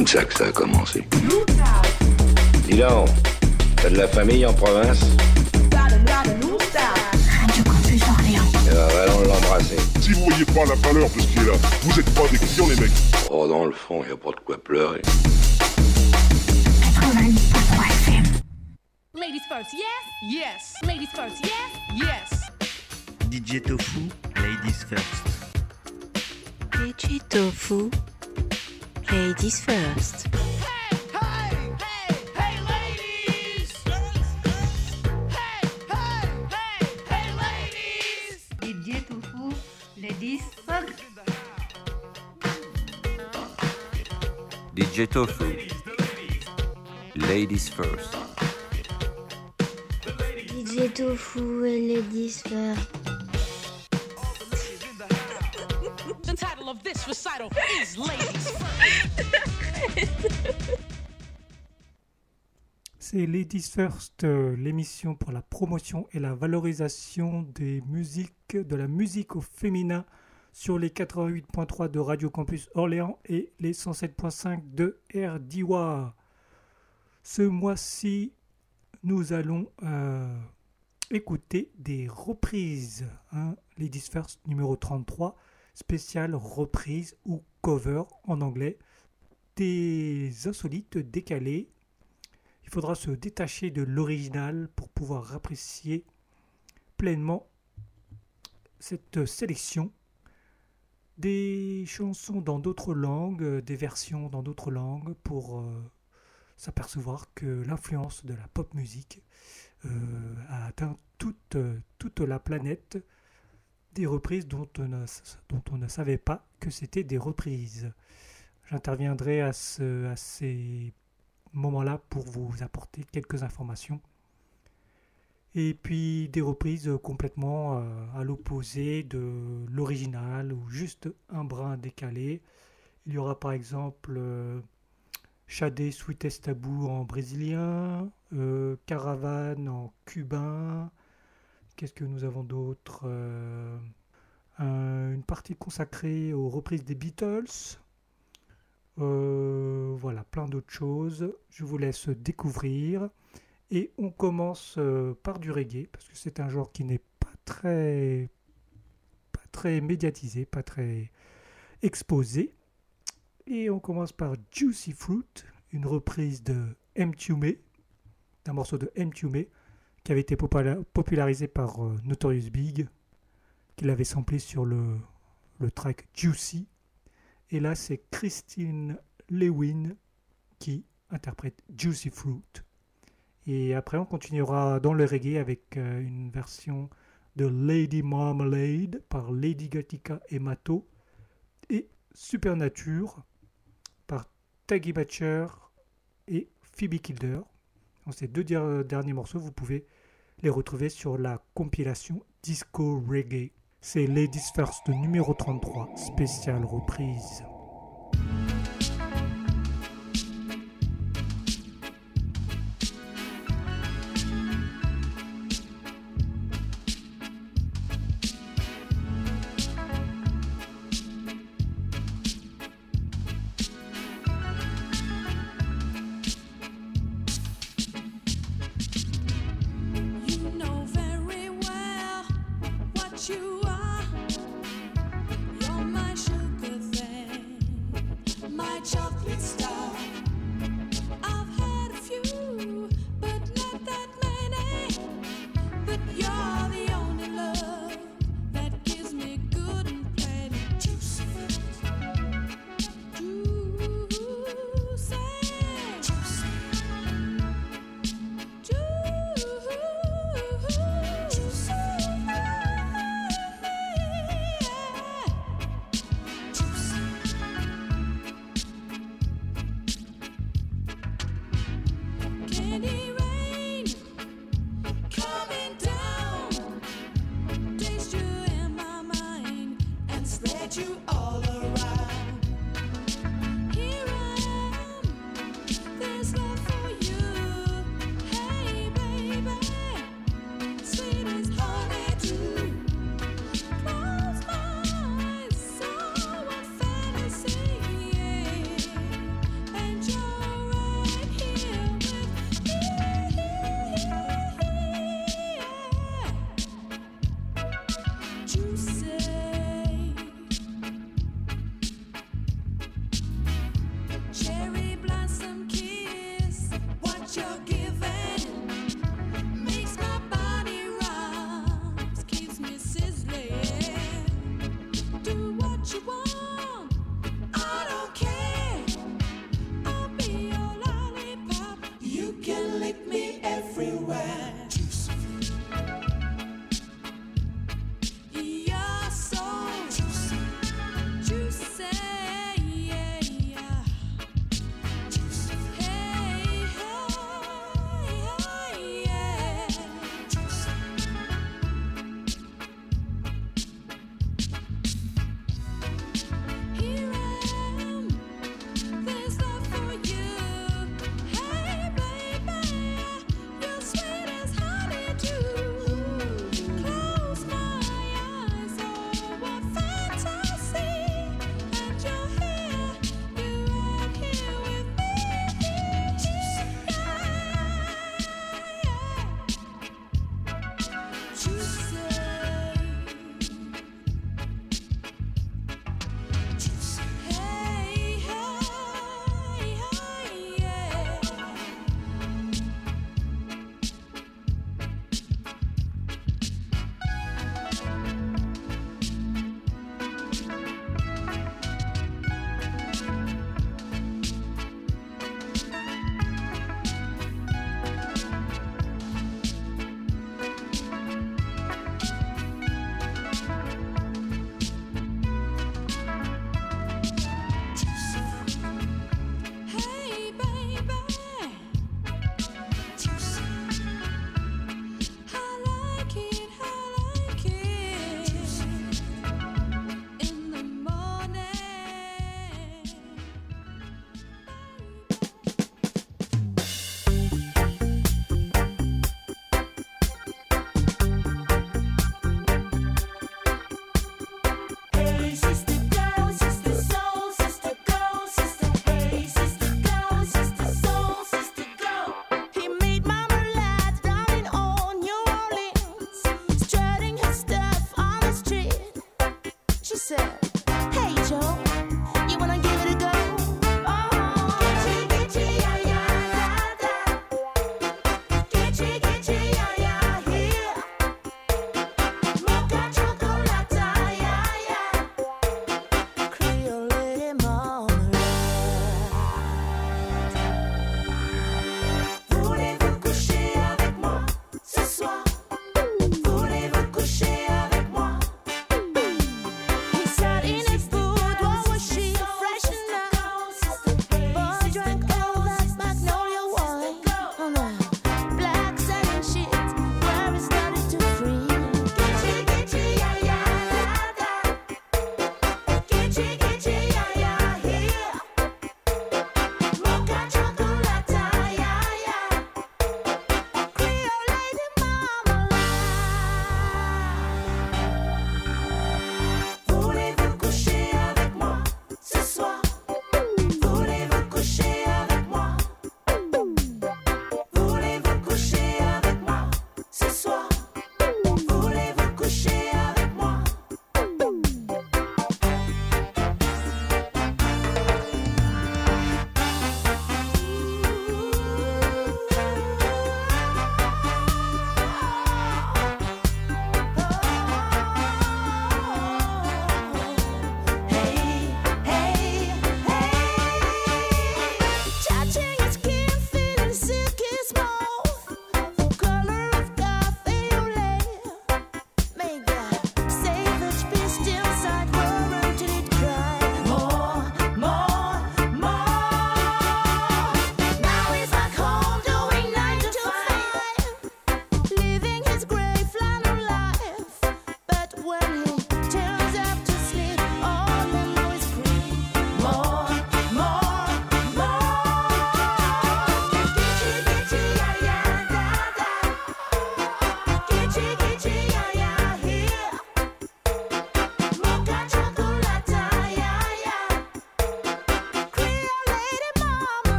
comme ça que ça a commencé. Dis donc, t'as de la famille en province? Campus Orléans. Eh ben, allons l'embrasser. Si vous voyez pas la valeur de ce qui est là, vous êtes pas des clients les mecs. Oh, dans le fond, y a pas de quoi pleurer. 88.3 FM. Ladies first, yes? Yes. Ladies first, yes? Yes. DJ Tofu, Ladies First. DJ Tofu, Ladies First. Hey, hey, hey, hey, ladies! Hey, hey, hey, hey, ladies! DJ Tofu, Ladies First. DJ Tofu. Ladies first. DJ Tofu et Ladies First. Ladies. C'est Ladies First, euh, l'émission pour la promotion et la valorisation des musiques, de la musique au féminin sur les 88.3 de Radio Campus Orléans et les 107.5 de RDIWA. Ce mois-ci, nous allons euh, écouter des reprises. hein. Ladies First numéro 33, spéciale reprise ou cover en anglais. Des insolites décalées. Il faudra se détacher de l'original pour pouvoir apprécier pleinement cette sélection. Des chansons dans d'autres langues, des versions dans d'autres langues pour euh, s'apercevoir que l'influence de la pop musique euh, a atteint toute, toute la planète des reprises dont on ne, savait pas que c'était des reprises. J'interviendrai à, ce, à ces moment-là pour vous apporter quelques informations. Et puis des reprises complètement euh, à l'opposé de l'original ou juste un brin décalé. Il y aura par exemple euh, Shadé Sweetest Taboo en brésilien, euh, Caravane en cubain. Qu'est-ce que nous avons d'autre Euh, un- Une partie consacrée aux reprises des Beatles. Euh, voilà, plein d'autres choses. Je vous laisse découvrir. Et on commence euh, par du reggae, parce que c'est un genre qui n'est pas très, pas très médiatisé, pas très exposé. Et on commence par Juicy Fruit, une reprise de M. D'un morceau de M. Tume, qui avait été popula- popularisé par euh, Notorious Big, qui l'avait samplé sur le, le track Juicy. Et là, c'est Christine Lewin qui interprète Juicy Fruit. Et après, on continuera dans le reggae avec euh, une version de Lady Marmalade par Lady Gatica et Mato et Supernature par Taggy Batcher et Phoebe Kilder. Ces deux der- derniers morceaux, vous pouvez les retrouver sur la compilation Disco Reggae. C'est Ladies First numéro 33, spéciale reprise.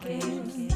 Quem.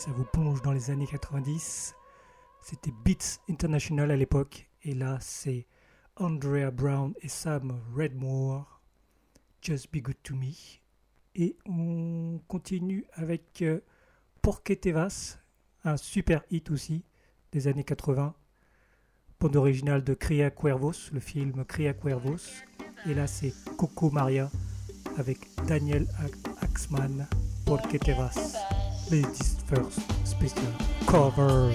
Ça vous plonge dans les années 90. C'était Beats International à l'époque. Et là, c'est Andrea Brown et Sam Redmore. Just Be Good to Me. Et on continue avec euh, Porque Te Vas, un super hit aussi des années 80. Bande originale de Cria Cuervos, le film Cria Cuervos. Et là, c'est Coco Maria avec Daniel Axman, Porque Te Vas. Ladies First Special Cover.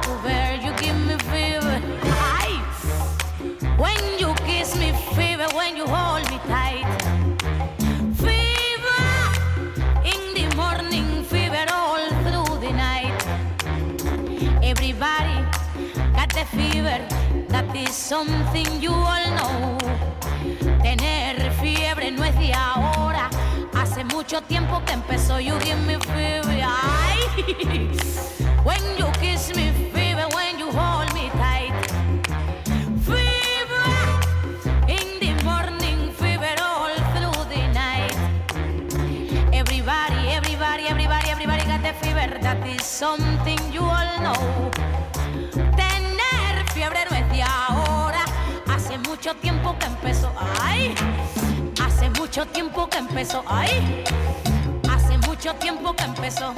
to bear. You give me fever. Aye. When you kiss me, fever. When you hold me tight. Fever in the morning, fever all through the night. Everybody got the fever. That is something you all know. Tener fiebre no es de ahora. Hace mucho tiempo que empezó. You give me fever. Aye. Hace mucho tiempo que empezó, ay. Hace mucho tiempo que empezó.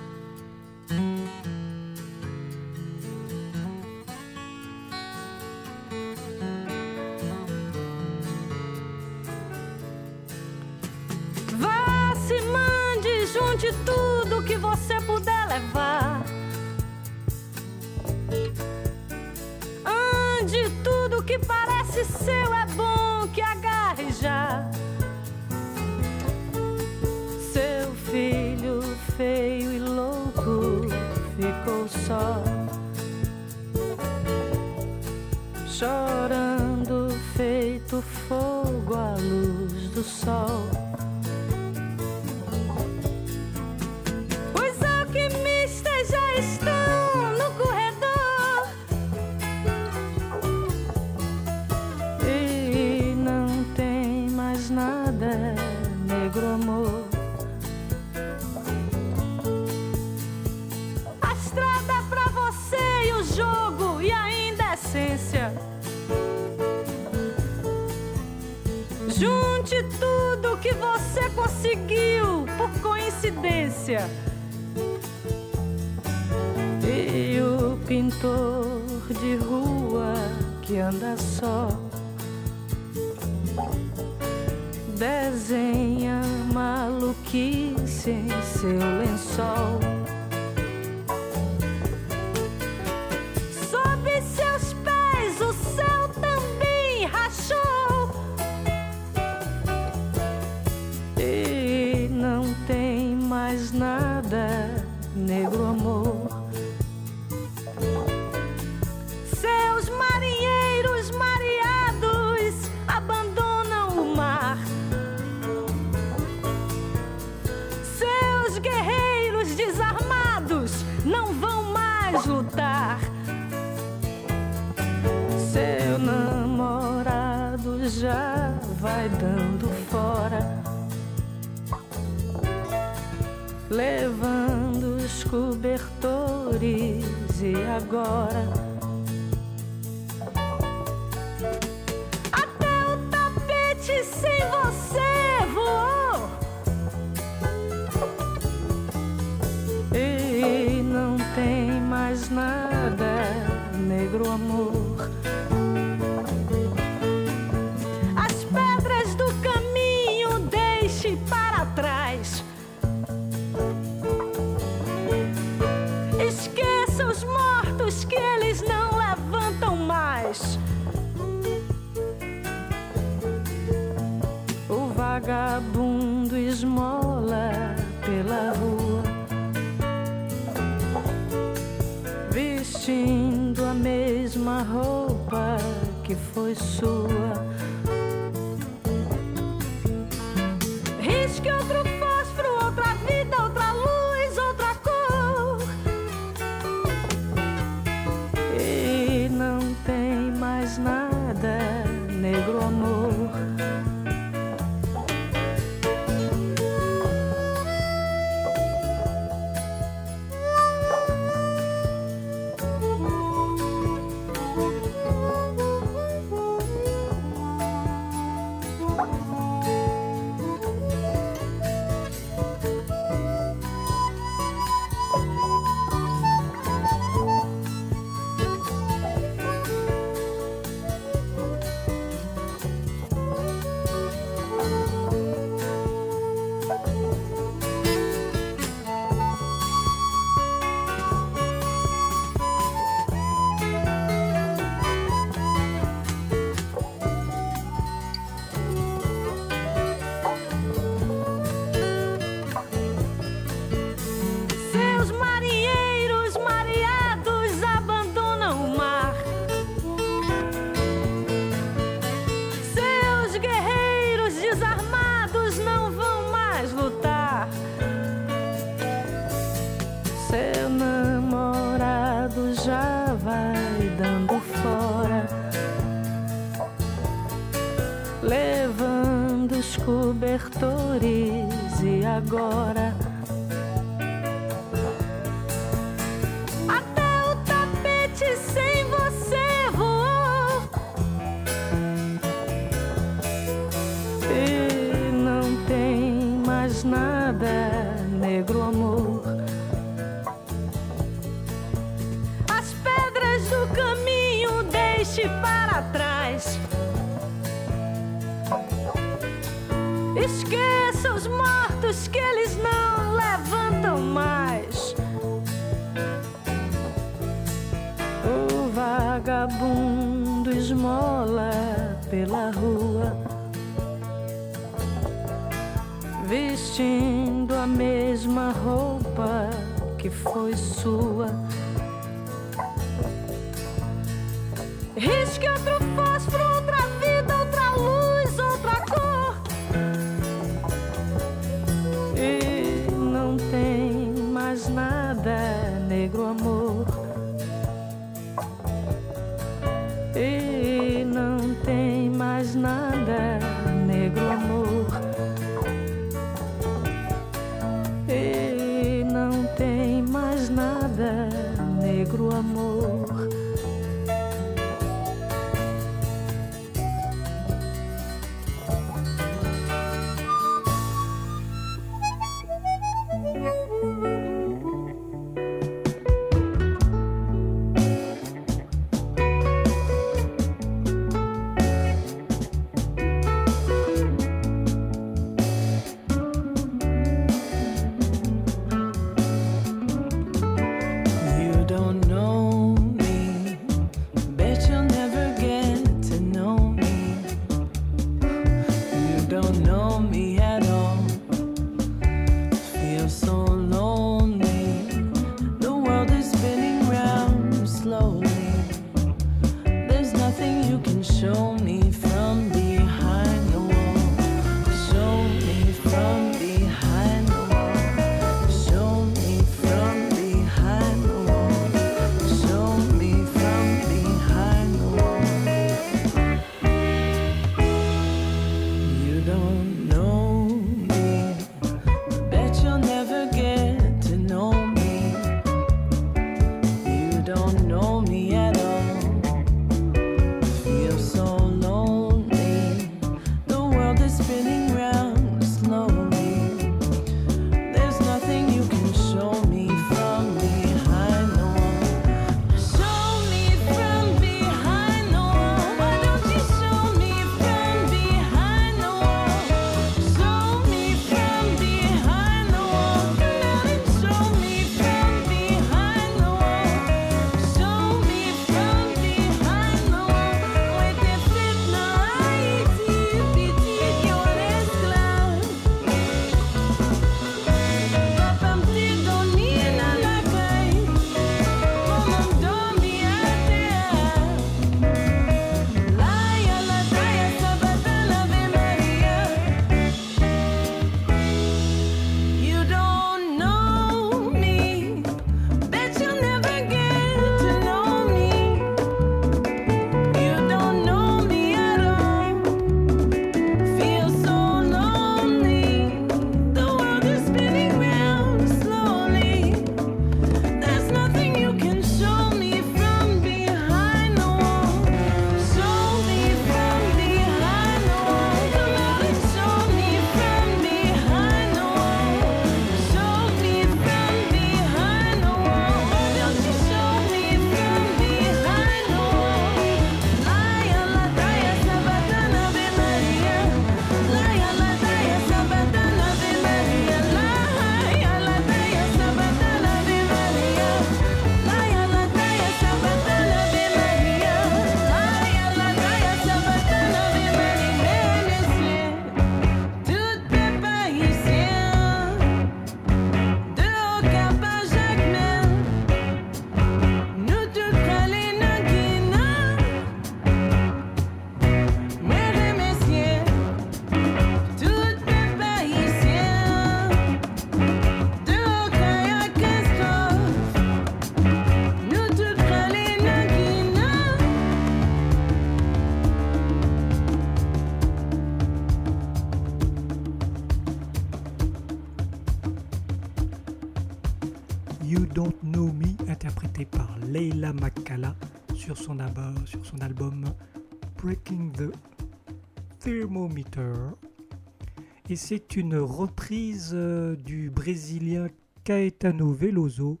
et c'est une reprise euh, du Brésilien Caetano Veloso,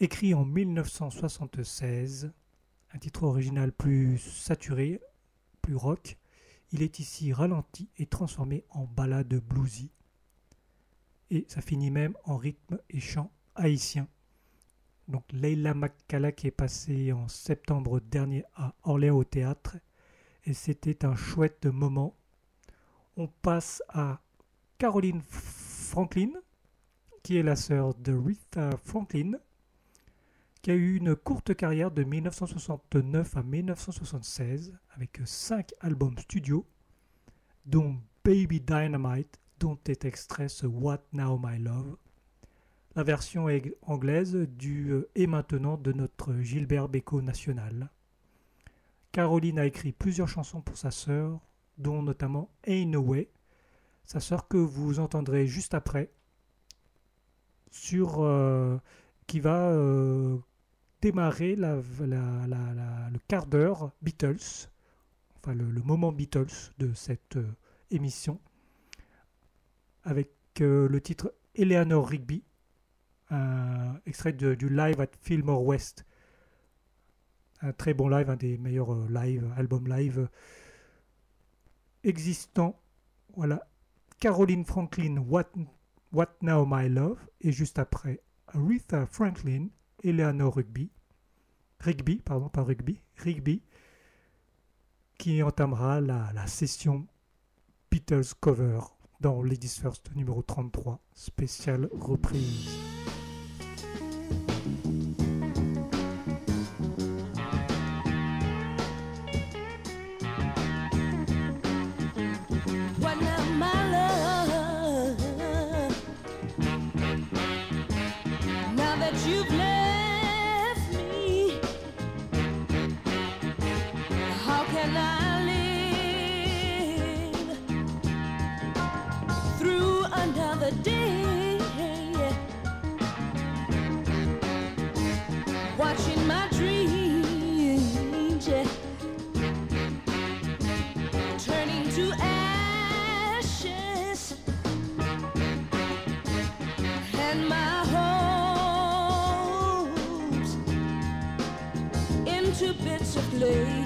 écrit en 1976, un titre original plus saturé, plus rock. Il est ici ralenti et transformé en ballade bluesy. Et ça finit même en rythme et chant haïtien. Donc Leila Makkala qui est passée en septembre dernier à Orléans au théâtre. Et c'était un chouette moment on passe à Caroline Franklin, qui est la sœur de Rita Franklin, qui a eu une courte carrière de 1969 à 1976 avec cinq albums studio, dont Baby Dynamite, dont est extrait ce What Now My Love. La version anglaise du euh, Et maintenant de notre Gilbert Bécaud national. Caroline a écrit plusieurs chansons pour sa sœur, dont notamment Ain't No Way, sa sœur que vous entendrez juste après, sur, euh, qui va euh, démarrer le quart d'heure Beatles, enfin le, moment Beatles de cette euh, émission, avec le titre Eleanor Rigby, un extrait du live at Fillmore West. Un très bon live, un des meilleurs live, albums live existants. Voilà. Caroline Franklin, What, What Now My Love, et juste après, Aretha Franklin, Eleanor Rigby, Rigby, pardon, pas Rugby, Rigby, qui entamera la, la session Beatles cover dans Ladies First numéro 33, spéciale reprise. late.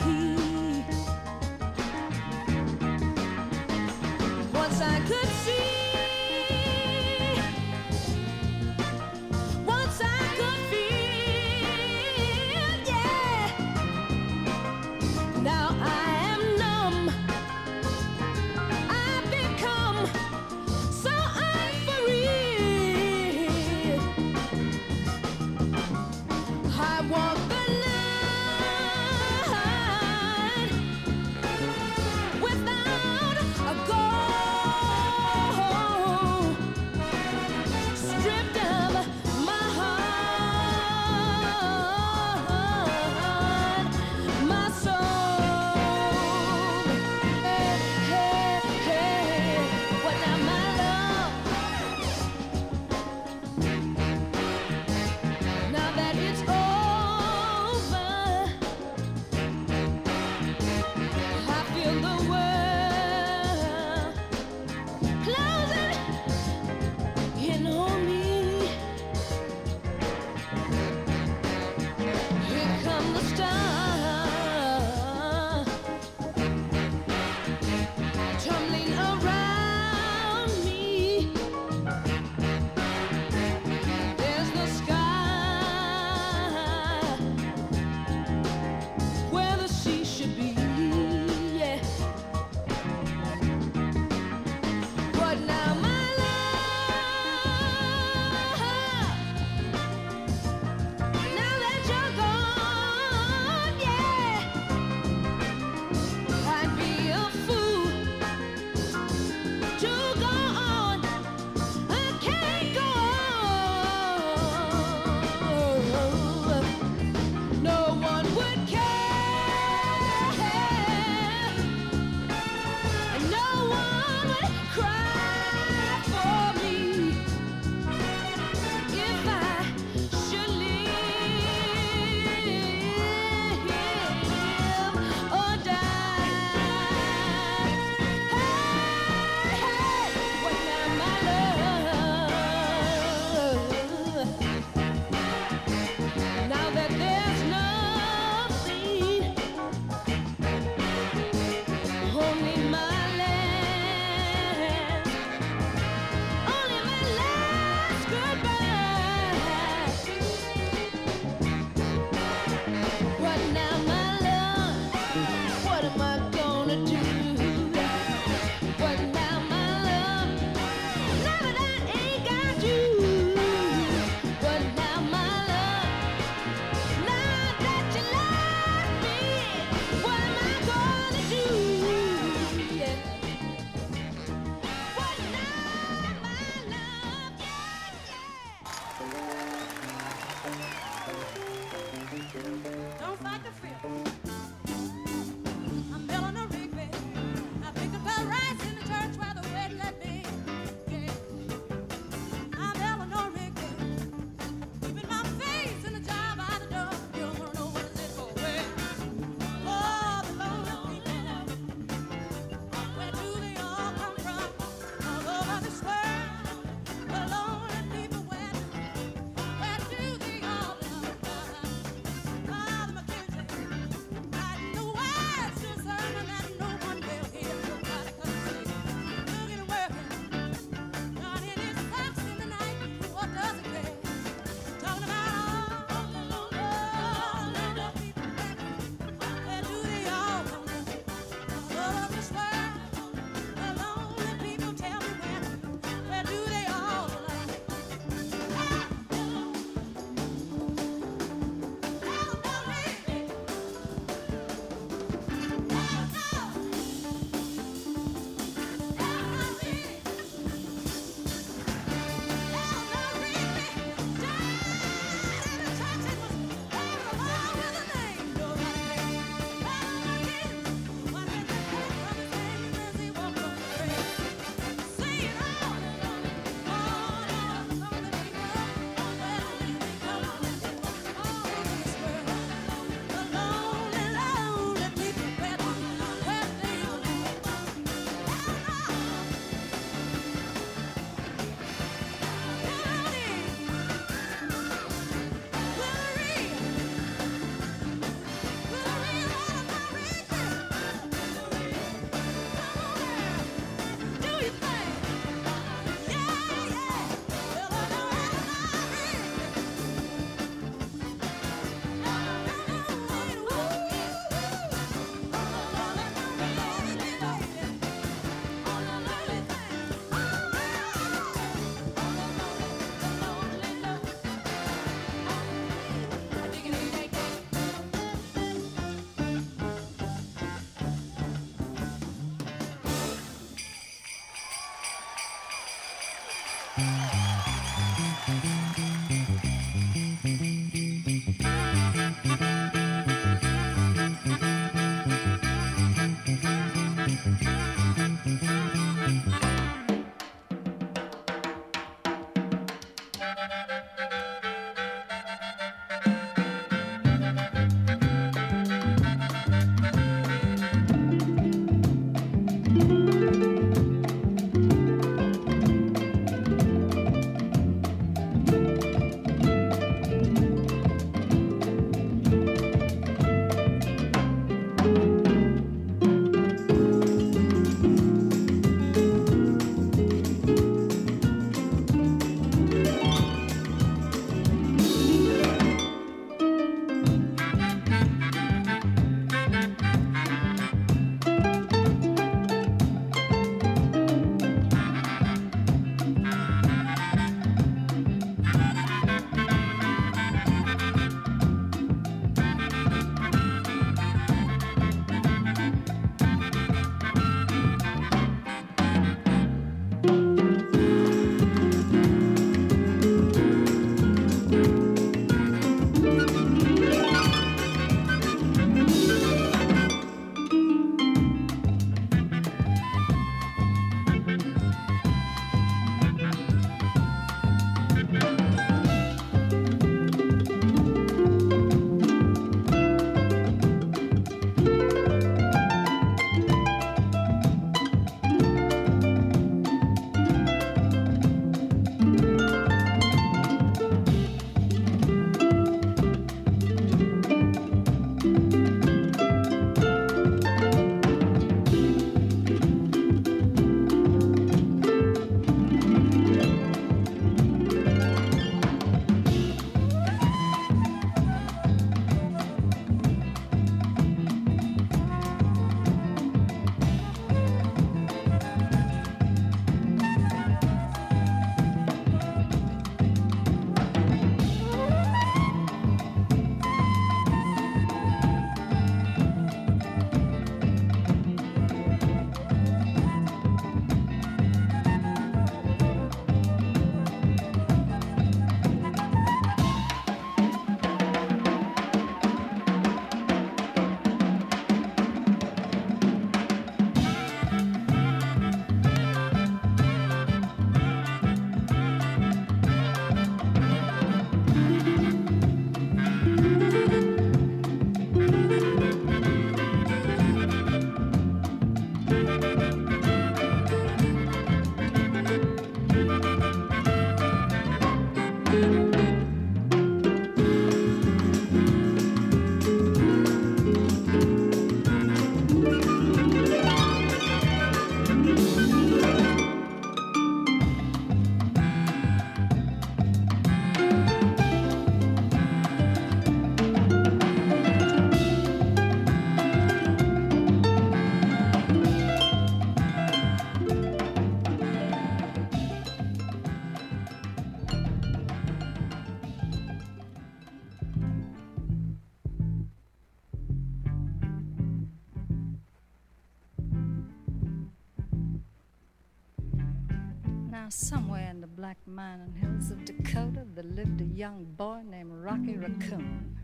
Black mining hills of Dakota, there lived a young boy named Rocky Raccoon.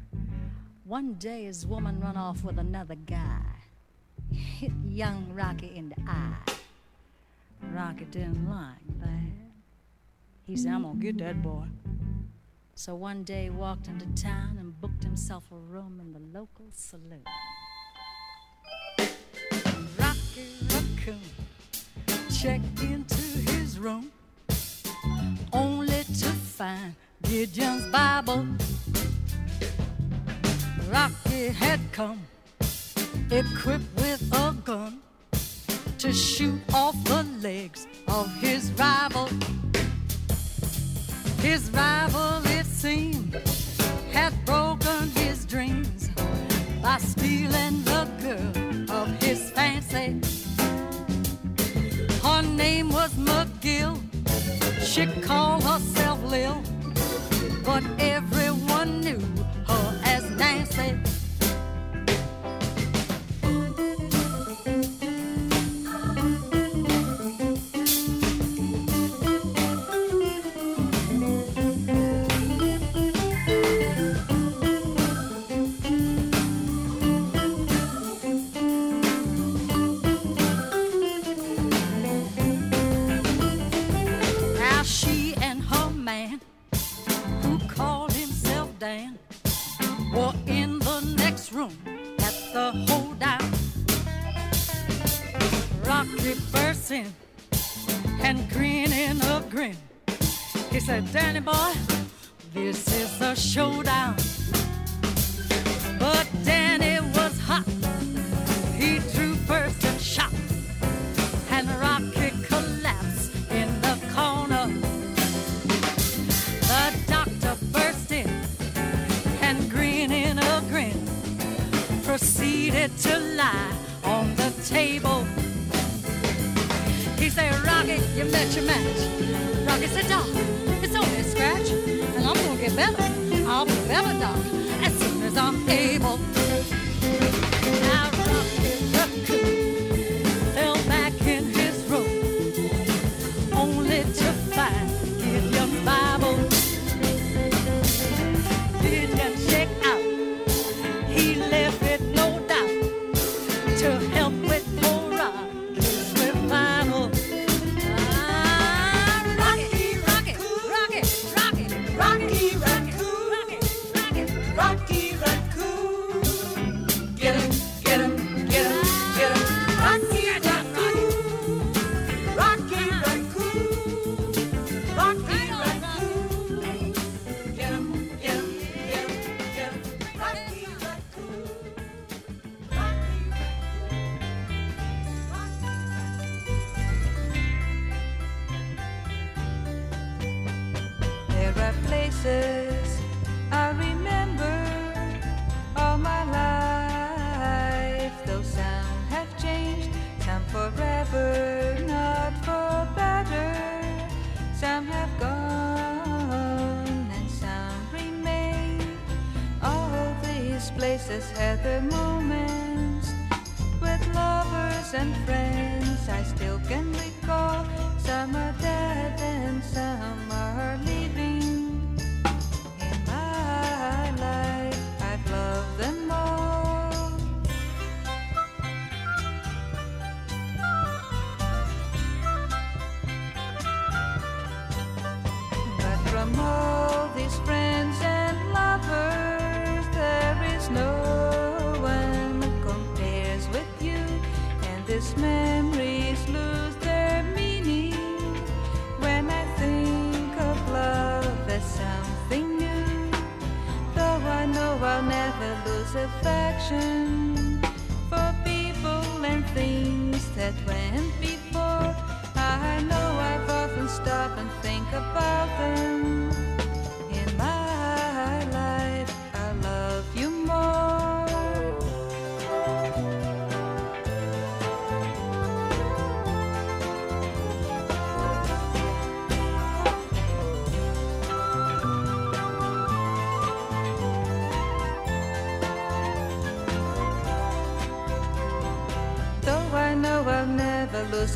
One day, his woman run off with another guy, hit young Rocky in the eye. Rocky didn't like that. He said, I'm gonna get that boy. So one day, he walked into town and booked himself a room in the local saloon. Rocky Raccoon checked into his room find Gideon's Bible. Rocky had come equipped with a gun to shoot off the legs of his rival. His rival, it seemed, had broken his dreams by stealing the girl of his fancy. Her name was. She called herself Lil, but everyone knew her as Nancy. In and grinning a grin. He said, Danny boy, this is a showdown. But Danny was hot. He drew first and shot. And Rocky collapsed in the corner. The doctor burst in and grinning a grin proceeded to lie on the table. Said, Rocky, you met your match. Rocky said, Doc, it's only a scratch, and I'm gonna get better. I'll be better, Doc, as soon as I'm able.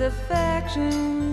Affection.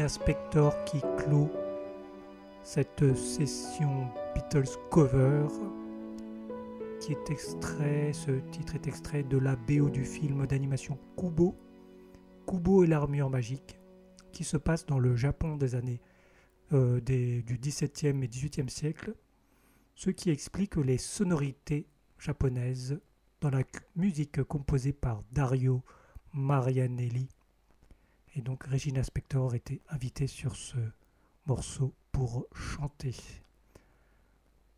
Regina Spector qui clôt cette session Beatles cover qui est extrait, ce titre est extrait de la BO du film d'animation Kubo, Kubo et l'armure magique, qui se passe dans le Japon des années euh, des- du XVIIe et XVIIIe siècle, ce qui explique les sonorités japonaises dans la musique composée par Dario Marianelli. Et donc Regina Spector était invitée sur ce morceau pour chanter.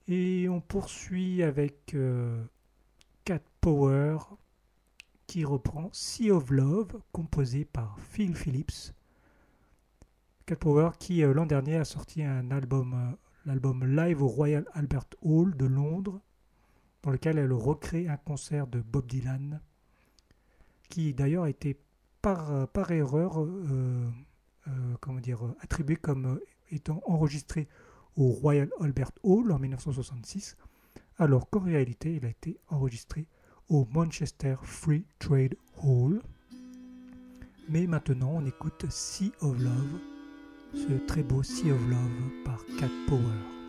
Et on poursuit avec euh, Cat Power qui reprend Sea of Love composé par Phil Phillips. Cat Power qui euh, l'an dernier a sorti un album, euh, l'album live au Royal Albert Hall de Londres dans lequel elle recrée un concert de Bob Dylan qui d'ailleurs été par, euh, par erreur euh, euh, attribué comme étant enregistré au Royal Albert Hall en 1966, alors qu'en réalité il a été enregistré au Manchester Free Trade Hall. Mais maintenant on écoute Sea of Love, ce très beau Sea of Love par Cat Power.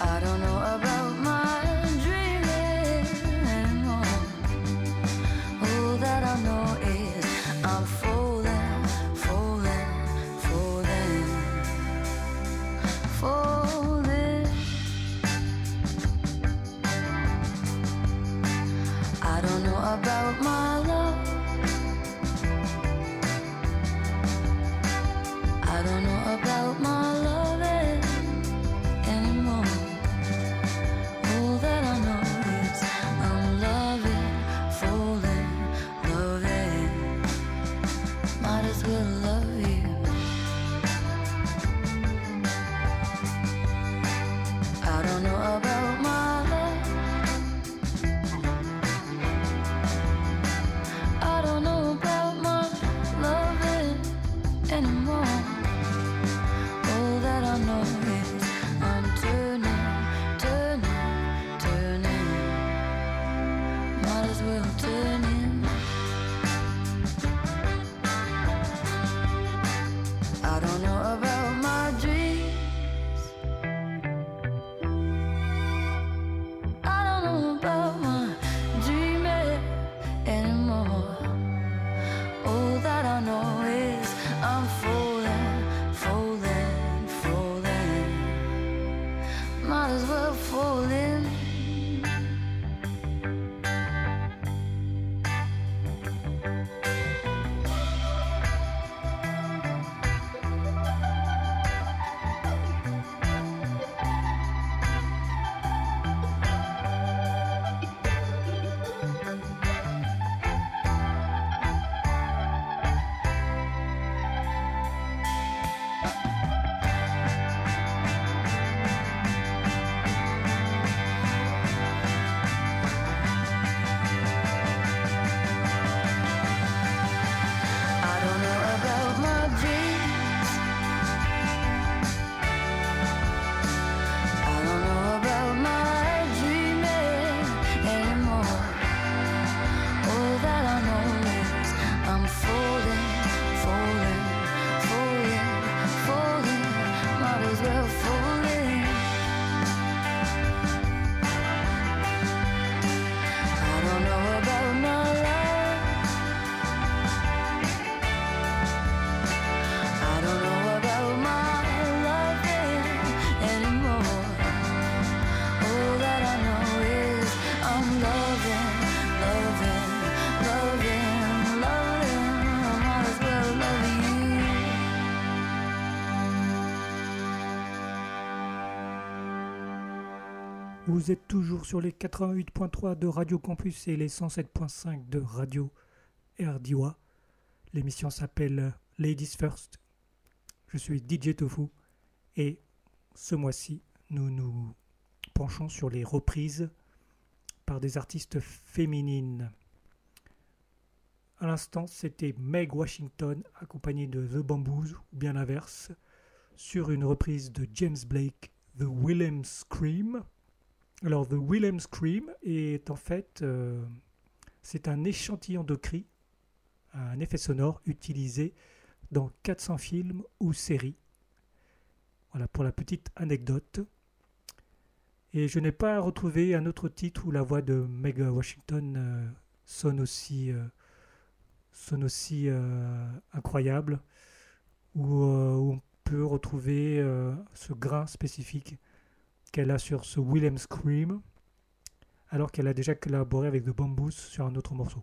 I don't know Vous êtes toujours sur les 88.3 de Radio Campus et les 107.5 de Radio RDIWA. L'émission s'appelle Ladies First. Je suis DJ Tofu et ce mois-ci, nous nous penchons sur les reprises par des artistes féminines. À l'instant, c'était Meg Washington accompagnée de The Bamboos, ou bien l'inverse, sur une reprise de James Blake, The Willem Scream. Alors, The Willem Scream est en fait, euh, c'est un échantillon de cris, un effet sonore utilisé dans 400 films ou séries. Voilà pour la petite anecdote. Et je n'ai pas retrouvé un autre titre où la voix de Meg Washington euh, sonne aussi, euh, sonne aussi incroyable, où, on peut retrouver ce grain spécifique qu'elle a sur ce Willem Scream, alors qu'elle a déjà collaboré avec The Bamboos sur un autre morceau.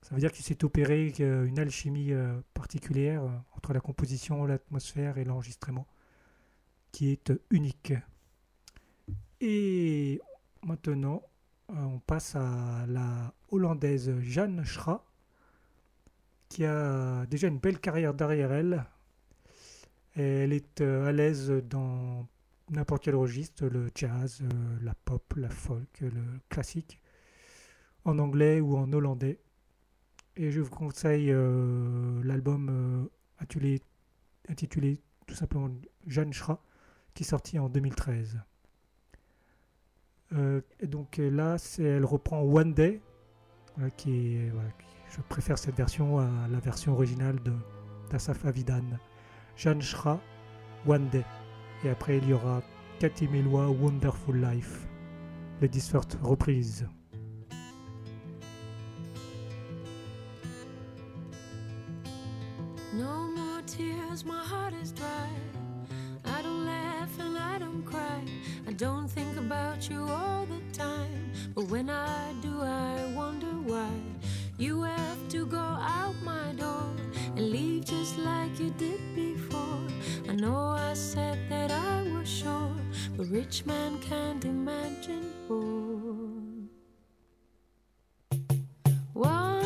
Ça veut dire qu'il s'est opéré une alchimie euh, particulière euh, entre la composition, l'atmosphère et l'enregistrement, qui est euh, unique. Et maintenant, on passe à la hollandaise Jeanne Schra, qui a déjà une belle carrière derrière elle. Elle est à l'aise dans n'importe quel registre, le jazz, euh, la pop, la folk, le classique, en anglais ou en hollandais. Et je vous conseille euh, l'album euh, intitulé, tout simplement Jeanne Schra, qui est sorti en 2013. Euh, et donc là, elle reprend One Day, qui je préfère cette version à la version originale de d'Asaf. Jeanne Schra, One Day. Et après, il y aura Cathy Melua, Wonderful Life. Les 10 first reprises. No more tears, my heart is dry. I don't laugh and I don't cry. I don't think about you all the time. But when I do, I wonder why. You have to go out my door and leave just like you did before. I know I said that I was sure, but rich man can't imagine poor. One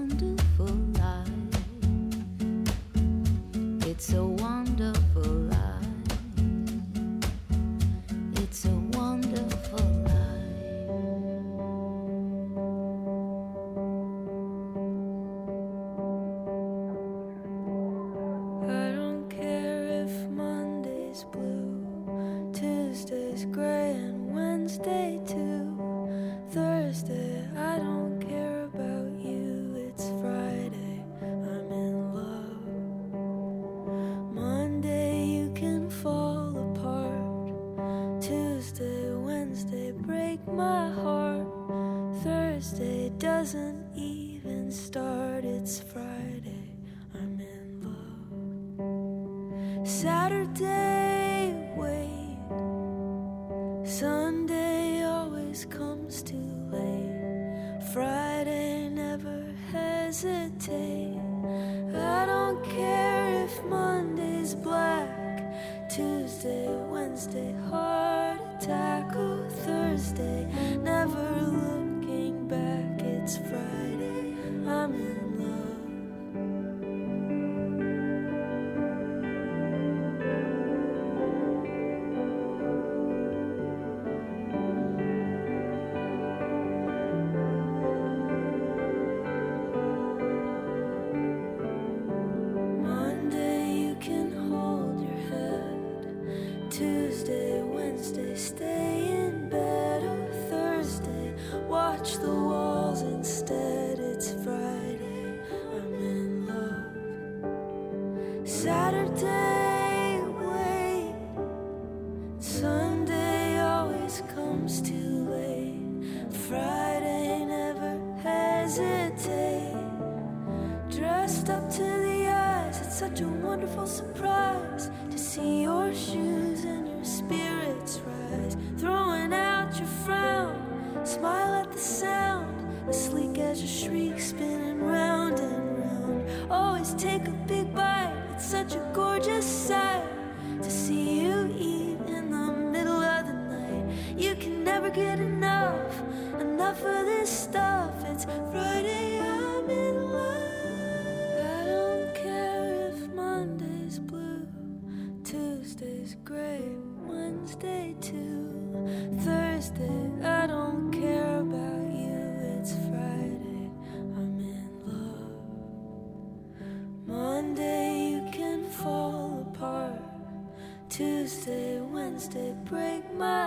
Break my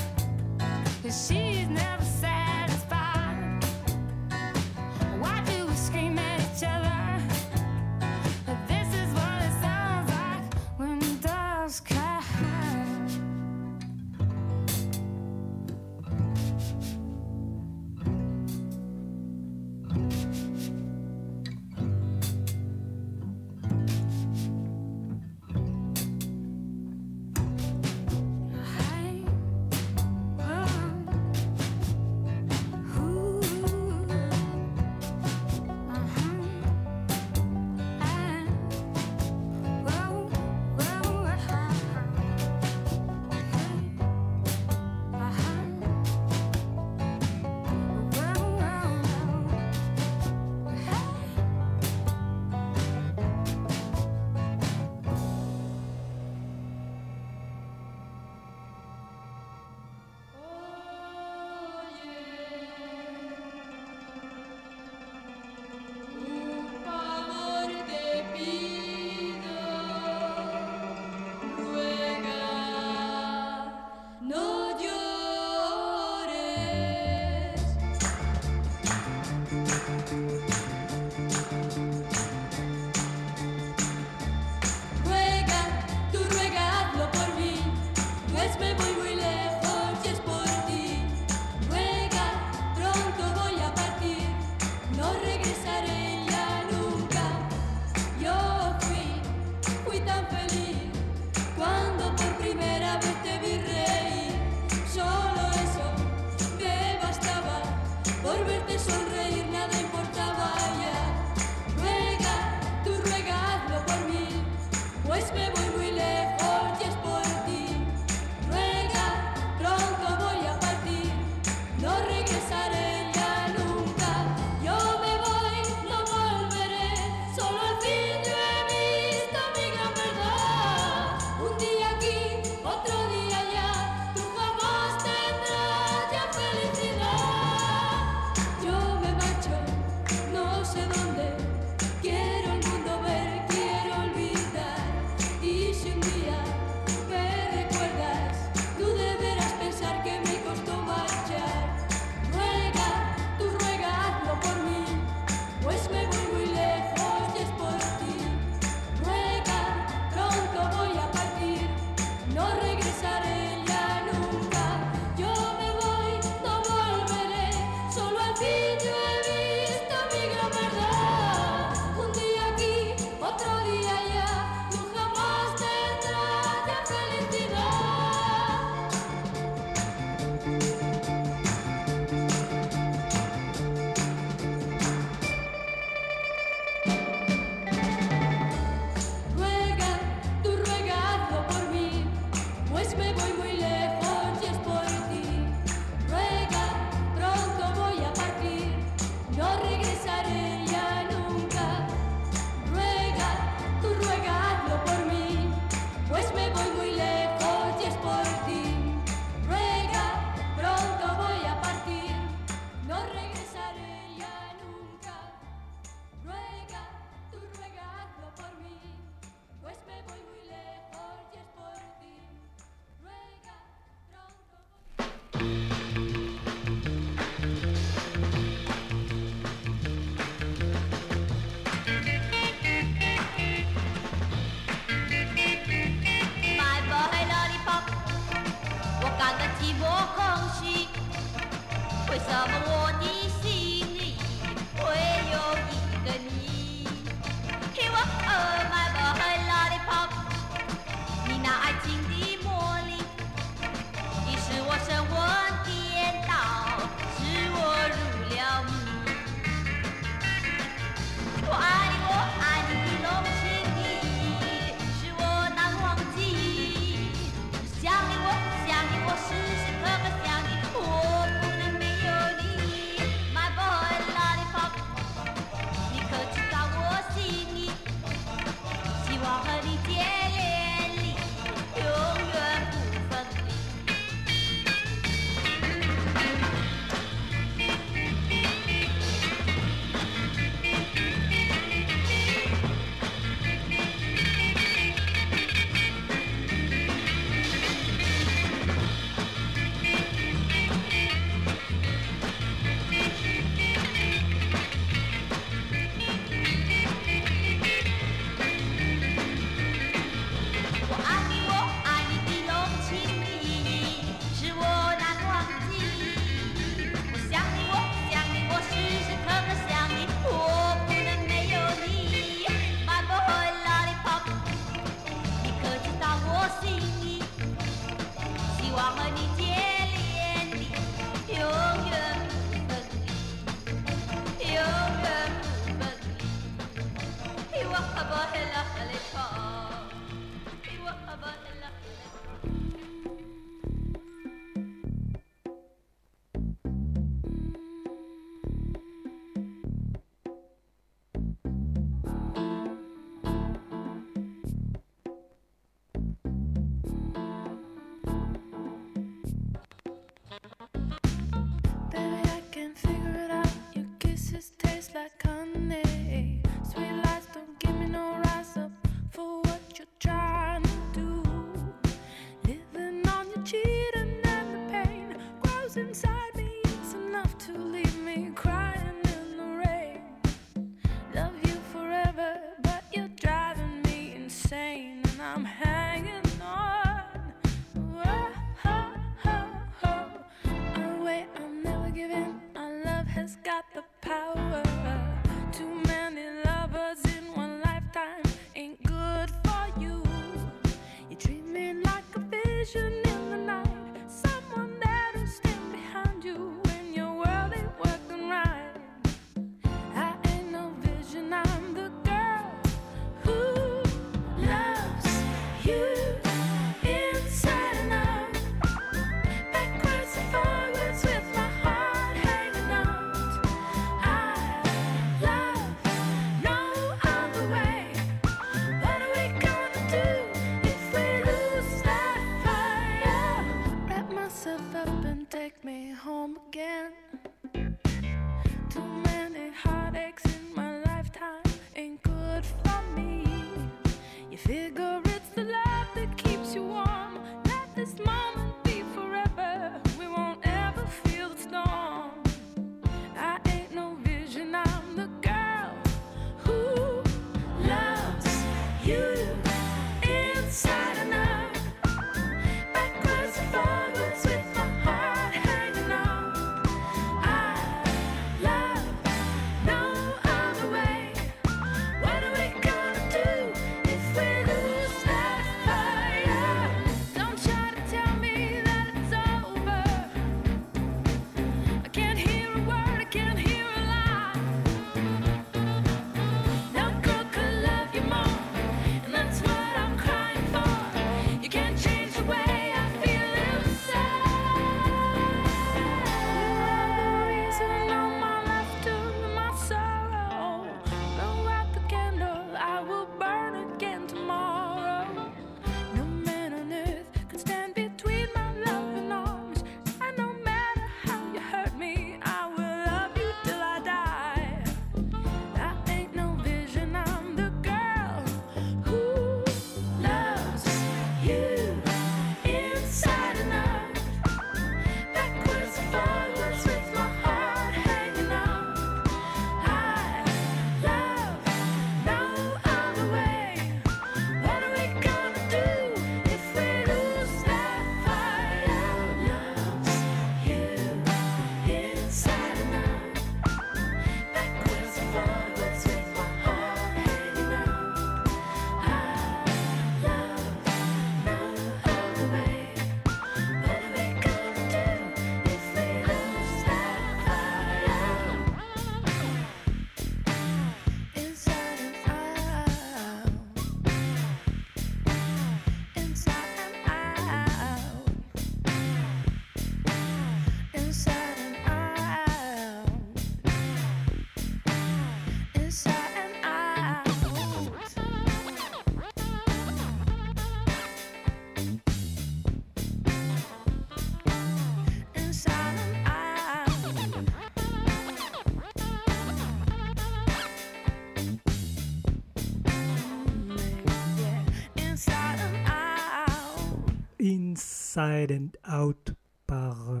Inside and Out par euh,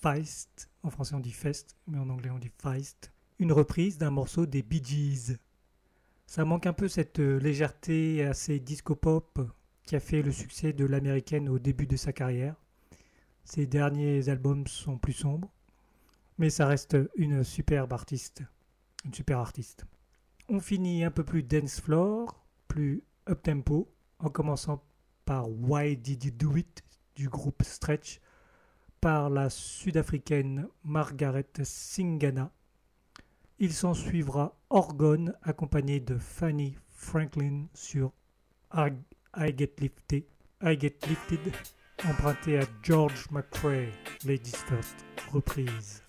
Feist. En français on dit Fest, mais en anglais on dit Feist. Une reprise d'un morceau des Bee Gees. Ça manque un peu cette euh, légèreté assez disco-pop qui a fait le succès de l'américaine au début de sa carrière. Ses derniers albums sont plus sombres, mais ça reste une superbe artiste. Une super artiste. On finit un peu plus dance floor, plus up tempo, en commençant par Why Did You Do It? Du groupe Stretch, par la sud-africaine Margaret Singana. Il s'en suivra Orgone accompagné de Fanny Franklin sur I, Get Lifted, I Get Lifted, emprunté à George McRae, Ladies First, reprise.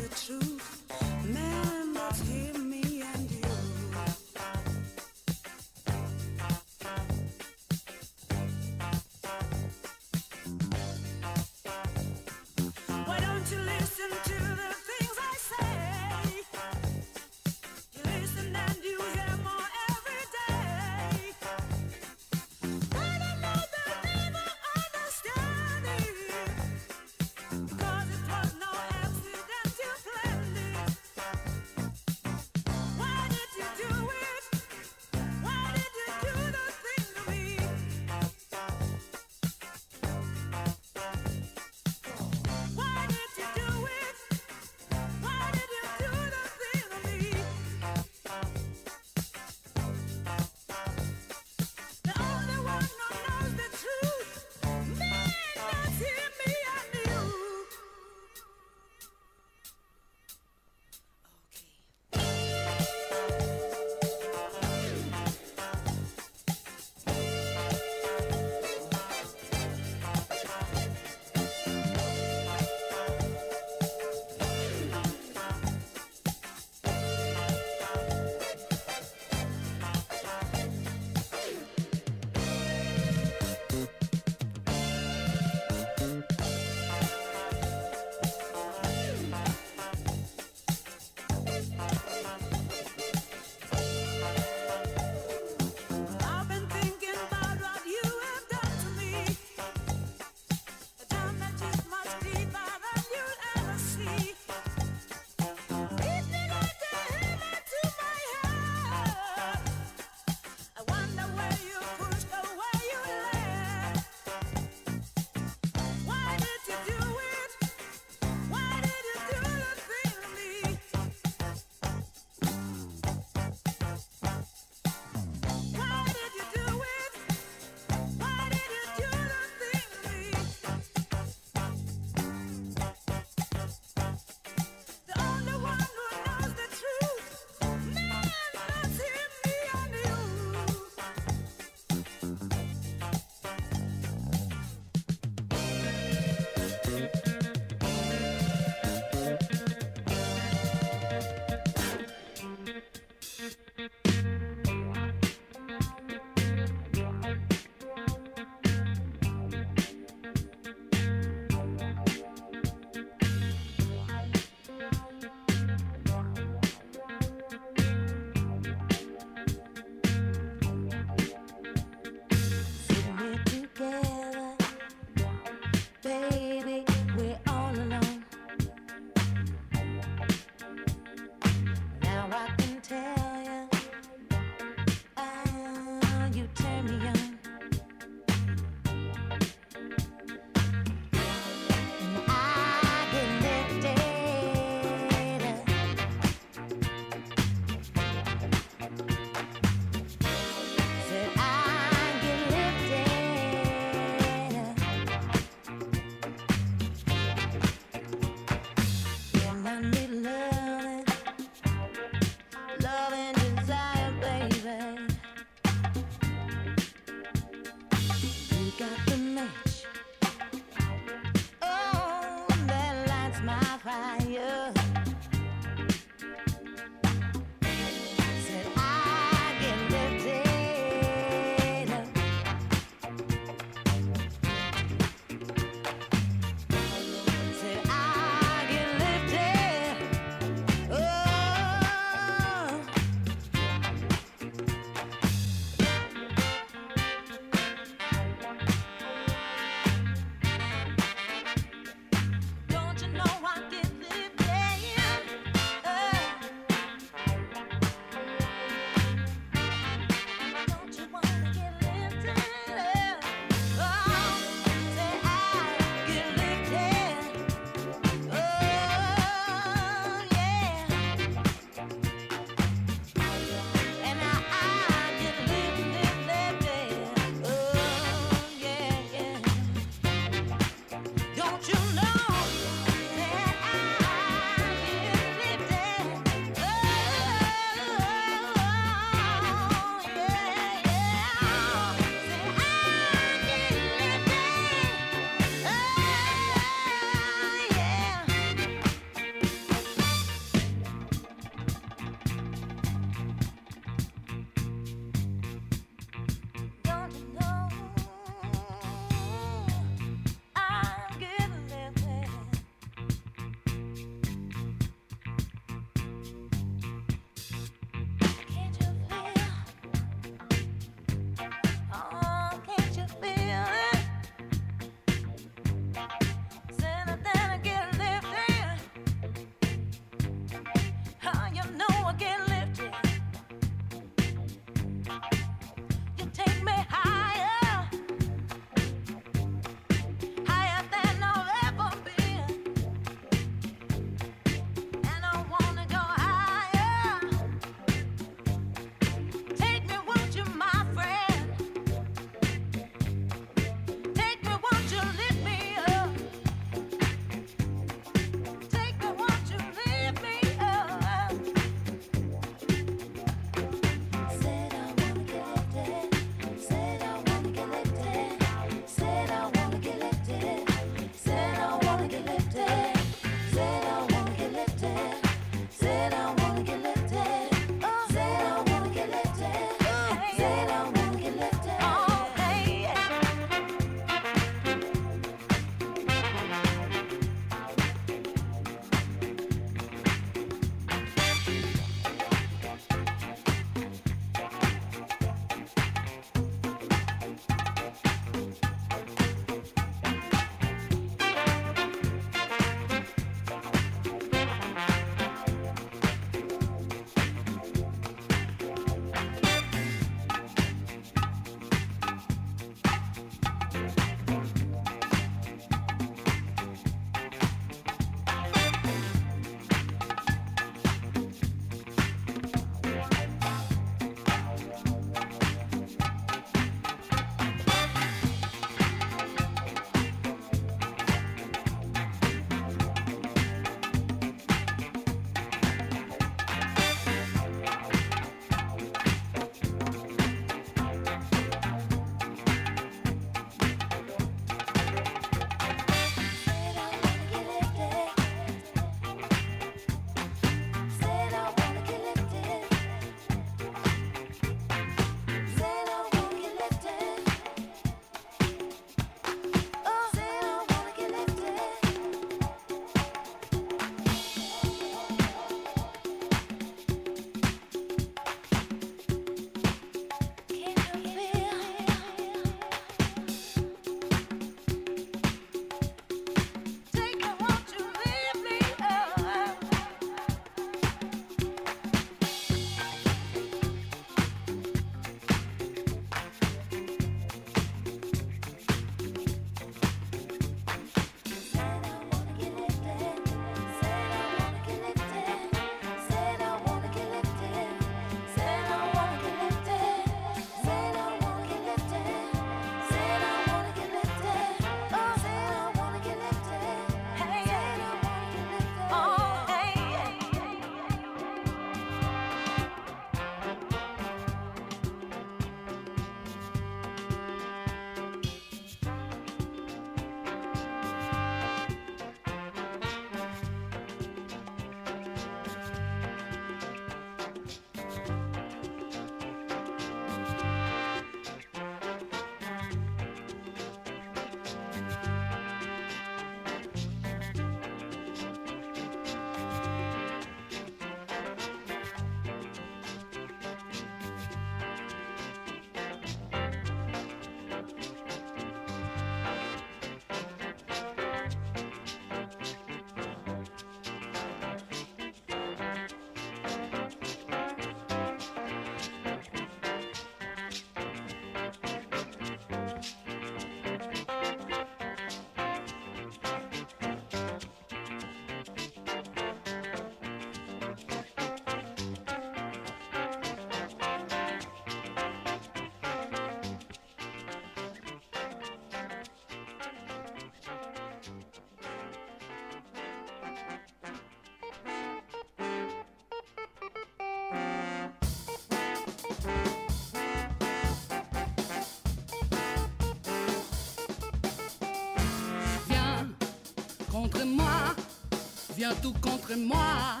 Viens tout contre moi.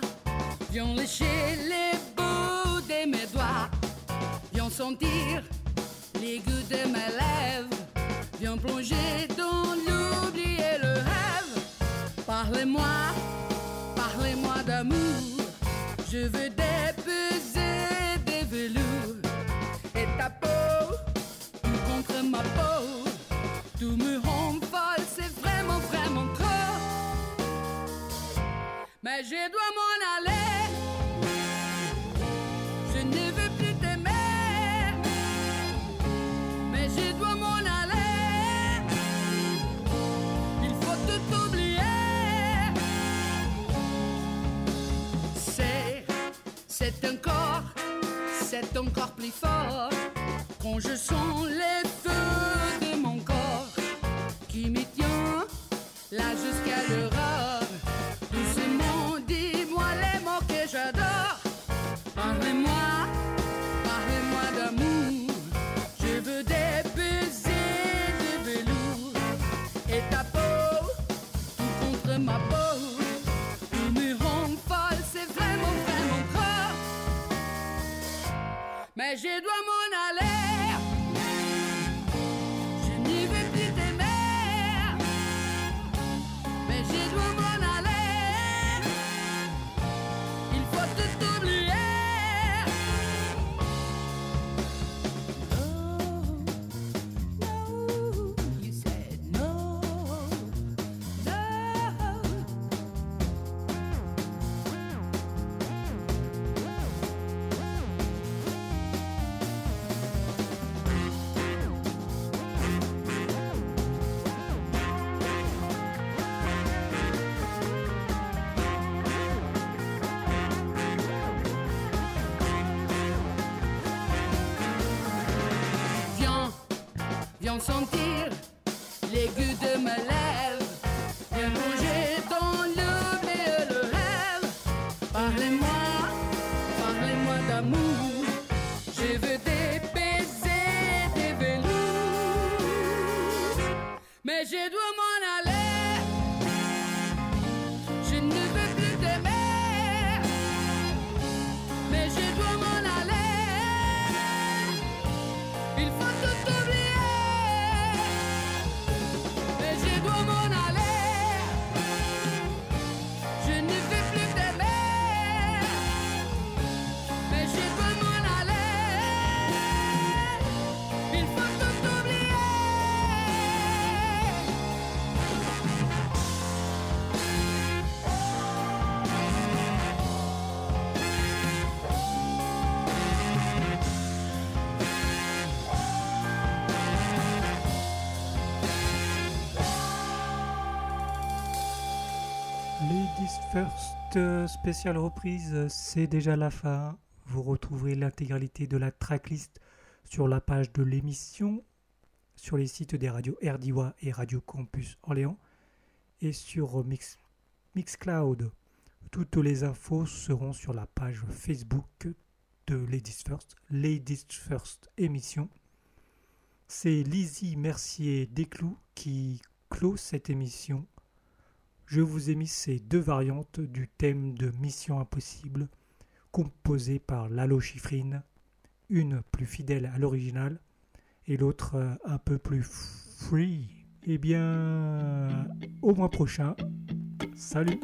Viens lécher les bouts de mes doigts. Viens sentir les goûts de mes lèvres. Viens plonger dans l'oubli et le rêve. Parlez-moi, parlez-moi d'amour. Je veux encore plus fort. Quand je sens Mais je viens sentir les First, euh, spéciale reprise, euh, c'est déjà la fin. Vous retrouverez l'intégralité de la tracklist sur la page de l'émission, sur les sites des radios RDIWA et Radio Campus Orléans, et sur euh, Mix, Mixcloud. Toutes les infos seront sur la page Facebook de Ladies First, Ladies First émission. C'est Lizzie Mercier Desclous qui clôt cette émission. Je vous ai mis ces deux variantes du thème de Mission Impossible, composées par Lalo Schifrin, une plus fidèle à l'original et l'autre euh, un peu plus free. Eh bien, au mois prochain, salut